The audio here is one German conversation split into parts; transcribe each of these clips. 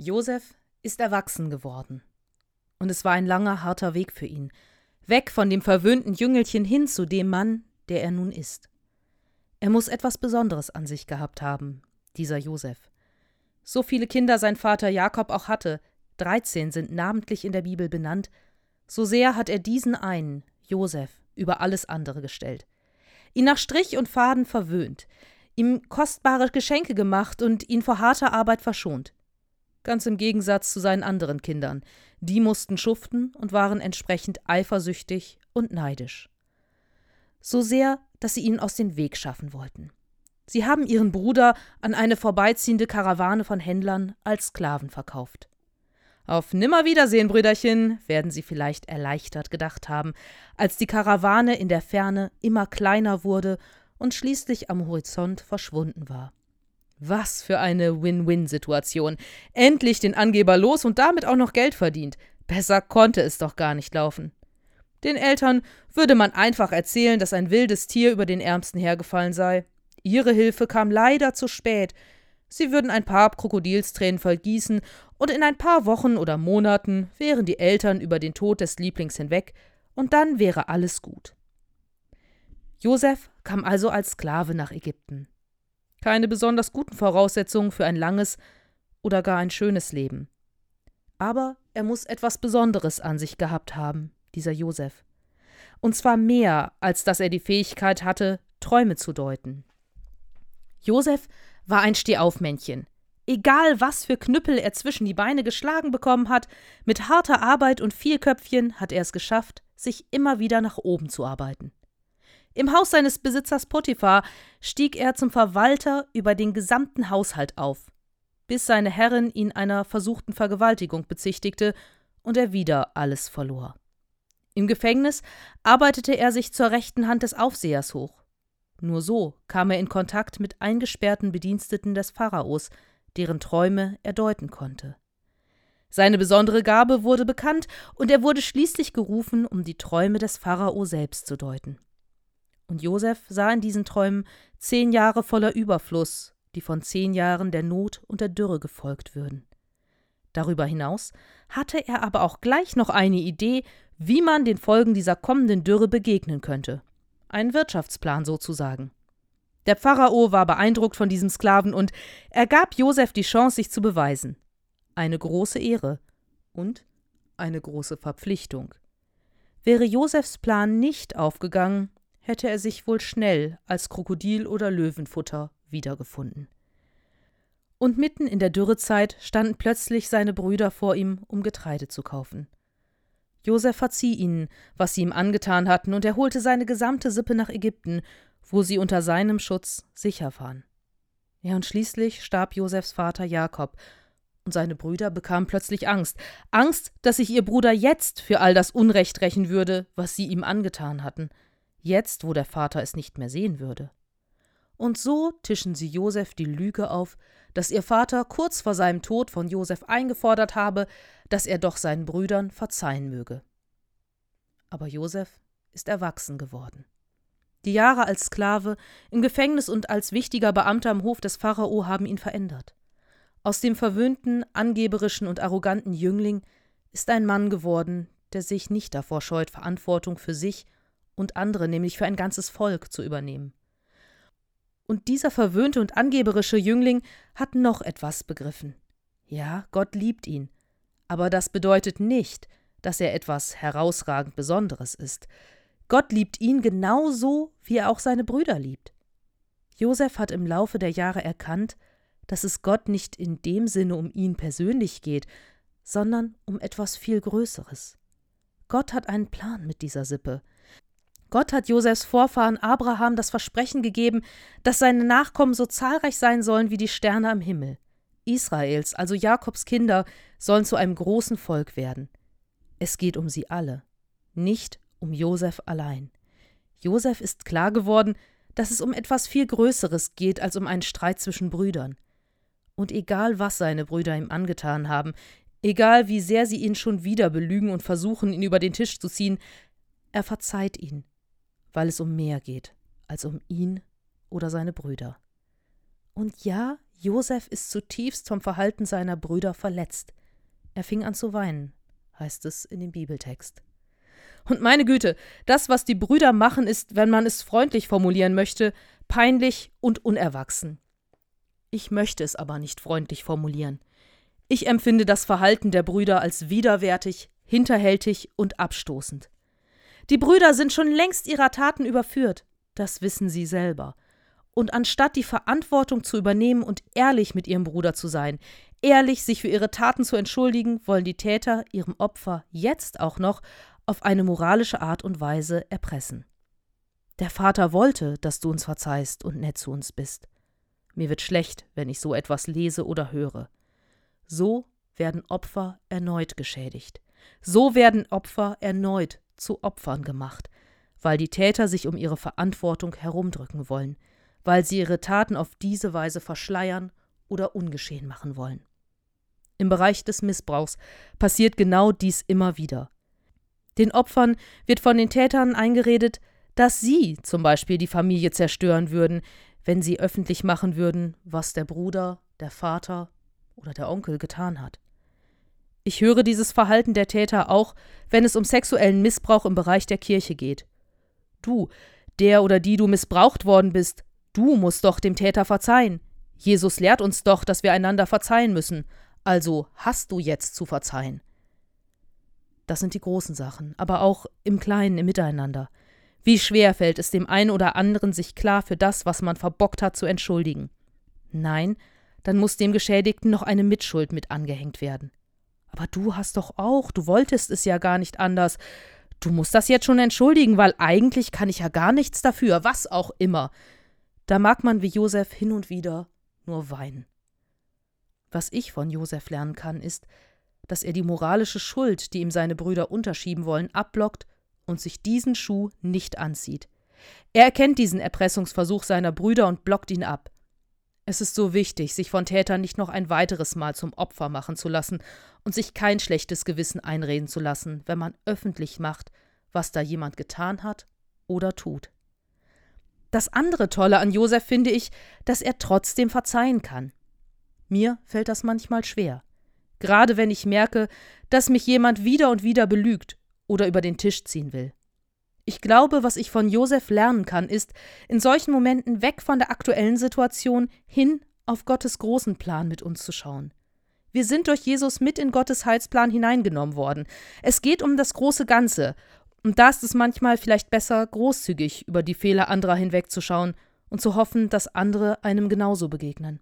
Josef ist erwachsen geworden. Und es war ein langer, harter Weg für ihn. Weg von dem verwöhnten Jüngelchen hin zu dem Mann, der er nun ist. Er muss etwas Besonderes an sich gehabt haben, dieser Josef. So viele Kinder sein Vater Jakob auch hatte, dreizehn sind namentlich in der Bibel benannt, so sehr hat er diesen einen, Josef, über alles andere gestellt. Ihn nach Strich und Faden verwöhnt, ihm kostbare Geschenke gemacht und ihn vor harter Arbeit verschont ganz im Gegensatz zu seinen anderen Kindern. Die mussten schuften und waren entsprechend eifersüchtig und neidisch. So sehr, dass sie ihn aus dem Weg schaffen wollten. Sie haben ihren Bruder an eine vorbeiziehende Karawane von Händlern als Sklaven verkauft. Auf Nimmerwiedersehen, Brüderchen, werden sie vielleicht erleichtert gedacht haben, als die Karawane in der Ferne immer kleiner wurde und schließlich am Horizont verschwunden war. Was für eine Win-Win-Situation. Endlich den Angeber los und damit auch noch Geld verdient. Besser konnte es doch gar nicht laufen. Den Eltern würde man einfach erzählen, dass ein wildes Tier über den Ärmsten hergefallen sei. Ihre Hilfe kam leider zu spät. Sie würden ein paar Krokodilstränen vergießen, und in ein paar Wochen oder Monaten wären die Eltern über den Tod des Lieblings hinweg, und dann wäre alles gut. Josef kam also als Sklave nach Ägypten keine besonders guten Voraussetzungen für ein langes oder gar ein schönes Leben. Aber er muss etwas Besonderes an sich gehabt haben, dieser Josef. Und zwar mehr, als dass er die Fähigkeit hatte, Träume zu deuten. Josef war ein Stehaufmännchen. Egal, was für Knüppel er zwischen die Beine geschlagen bekommen hat, mit harter Arbeit und viel Köpfchen hat er es geschafft, sich immer wieder nach oben zu arbeiten. Im Haus seines Besitzers Potiphar stieg er zum Verwalter über den gesamten Haushalt auf, bis seine Herrin ihn einer versuchten Vergewaltigung bezichtigte und er wieder alles verlor. Im Gefängnis arbeitete er sich zur rechten Hand des Aufsehers hoch. Nur so kam er in Kontakt mit eingesperrten Bediensteten des Pharaos, deren Träume er deuten konnte. Seine besondere Gabe wurde bekannt, und er wurde schließlich gerufen, um die Träume des Pharao selbst zu deuten. Und Josef sah in diesen Träumen zehn Jahre voller Überfluss, die von zehn Jahren der Not und der Dürre gefolgt würden. Darüber hinaus hatte er aber auch gleich noch eine Idee, wie man den Folgen dieser kommenden Dürre begegnen könnte. Ein Wirtschaftsplan sozusagen. Der Pharao war beeindruckt von diesem Sklaven und er gab Josef die Chance, sich zu beweisen. Eine große Ehre und eine große Verpflichtung. Wäre Josefs Plan nicht aufgegangen, hätte er sich wohl schnell als Krokodil oder Löwenfutter wiedergefunden. Und mitten in der Dürrezeit standen plötzlich seine Brüder vor ihm, um Getreide zu kaufen. Josef verzieh ihnen, was sie ihm angetan hatten, und er holte seine gesamte Sippe nach Ägypten, wo sie unter seinem Schutz sicher waren. Ja, und schließlich starb Josefs Vater Jakob, und seine Brüder bekamen plötzlich Angst. Angst, dass sich ihr Bruder jetzt für all das Unrecht rächen würde, was sie ihm angetan hatten jetzt wo der Vater es nicht mehr sehen würde. Und so tischen sie Josef die Lüge auf, dass ihr Vater kurz vor seinem Tod von Josef eingefordert habe, dass er doch seinen Brüdern verzeihen möge. Aber Josef ist erwachsen geworden. Die Jahre als Sklave, im Gefängnis und als wichtiger Beamter am Hof des Pharao haben ihn verändert. Aus dem verwöhnten, angeberischen und arroganten Jüngling ist ein Mann geworden, der sich nicht davor scheut, Verantwortung für sich und andere, nämlich für ein ganzes Volk, zu übernehmen. Und dieser verwöhnte und angeberische Jüngling hat noch etwas begriffen. Ja, Gott liebt ihn, aber das bedeutet nicht, dass er etwas herausragend Besonderes ist. Gott liebt ihn genauso, wie er auch seine Brüder liebt. Josef hat im Laufe der Jahre erkannt, dass es Gott nicht in dem Sinne um ihn persönlich geht, sondern um etwas viel Größeres. Gott hat einen Plan mit dieser Sippe. Gott hat Josefs Vorfahren Abraham das Versprechen gegeben, dass seine Nachkommen so zahlreich sein sollen wie die Sterne am Himmel. Israels, also Jakobs Kinder, sollen zu einem großen Volk werden. Es geht um sie alle, nicht um Josef allein. Josef ist klar geworden, dass es um etwas viel Größeres geht als um einen Streit zwischen Brüdern. Und egal, was seine Brüder ihm angetan haben, egal wie sehr sie ihn schon wieder belügen und versuchen, ihn über den Tisch zu ziehen, er verzeiht ihn weil es um mehr geht als um ihn oder seine Brüder. Und ja, Josef ist zutiefst vom Verhalten seiner Brüder verletzt. Er fing an zu weinen, heißt es in dem Bibeltext. Und meine Güte, das, was die Brüder machen, ist, wenn man es freundlich formulieren möchte, peinlich und unerwachsen. Ich möchte es aber nicht freundlich formulieren. Ich empfinde das Verhalten der Brüder als widerwärtig, hinterhältig und abstoßend. Die Brüder sind schon längst ihrer Taten überführt, das wissen sie selber und anstatt die Verantwortung zu übernehmen und ehrlich mit ihrem Bruder zu sein, ehrlich sich für ihre Taten zu entschuldigen, wollen die Täter ihrem Opfer jetzt auch noch auf eine moralische Art und Weise erpressen. Der Vater wollte, dass du uns verzeihst und nett zu uns bist. Mir wird schlecht, wenn ich so etwas lese oder höre. So werden Opfer erneut geschädigt. So werden Opfer erneut zu Opfern gemacht, weil die Täter sich um ihre Verantwortung herumdrücken wollen, weil sie ihre Taten auf diese Weise verschleiern oder ungeschehen machen wollen. Im Bereich des Missbrauchs passiert genau dies immer wieder. Den Opfern wird von den Tätern eingeredet, dass sie zum Beispiel die Familie zerstören würden, wenn sie öffentlich machen würden, was der Bruder, der Vater oder der Onkel getan hat. Ich höre dieses Verhalten der Täter auch, wenn es um sexuellen Missbrauch im Bereich der Kirche geht. Du, der oder die du missbraucht worden bist, Du musst doch dem Täter verzeihen. Jesus lehrt uns doch, dass wir einander verzeihen müssen. Also hast du jetzt zu verzeihen. Das sind die großen Sachen, aber auch im Kleinen, im Miteinander. Wie schwer fällt es dem einen oder anderen, sich klar für das, was man verbockt hat, zu entschuldigen. Nein, dann muss dem Geschädigten noch eine Mitschuld mit angehängt werden. Aber du hast doch auch, du wolltest es ja gar nicht anders. Du musst das jetzt schon entschuldigen, weil eigentlich kann ich ja gar nichts dafür, was auch immer. Da mag man wie Josef hin und wieder nur weinen. Was ich von Josef lernen kann, ist, dass er die moralische Schuld, die ihm seine Brüder unterschieben wollen, abblockt und sich diesen Schuh nicht anzieht. Er erkennt diesen Erpressungsversuch seiner Brüder und blockt ihn ab. Es ist so wichtig, sich von Tätern nicht noch ein weiteres Mal zum Opfer machen zu lassen und sich kein schlechtes Gewissen einreden zu lassen, wenn man öffentlich macht, was da jemand getan hat oder tut. Das andere Tolle an Josef finde ich, dass er trotzdem verzeihen kann. Mir fällt das manchmal schwer. Gerade wenn ich merke, dass mich jemand wieder und wieder belügt oder über den Tisch ziehen will. Ich glaube, was ich von Josef lernen kann, ist, in solchen Momenten weg von der aktuellen Situation hin auf Gottes großen Plan mit uns zu schauen. Wir sind durch Jesus mit in Gottes Heilsplan hineingenommen worden. Es geht um das große Ganze, und da ist es manchmal vielleicht besser, großzügig über die Fehler anderer hinwegzuschauen und zu hoffen, dass andere einem genauso begegnen.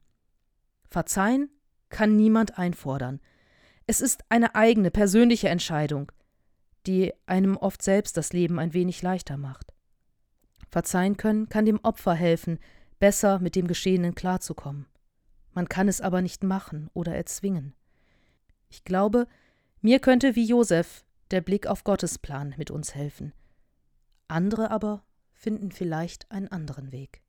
Verzeihen kann niemand einfordern. Es ist eine eigene, persönliche Entscheidung, die einem oft selbst das Leben ein wenig leichter macht. Verzeihen können kann dem Opfer helfen, besser mit dem Geschehenen klarzukommen. Man kann es aber nicht machen oder erzwingen. Ich glaube, mir könnte wie Josef der Blick auf Gottes Plan mit uns helfen. Andere aber finden vielleicht einen anderen Weg.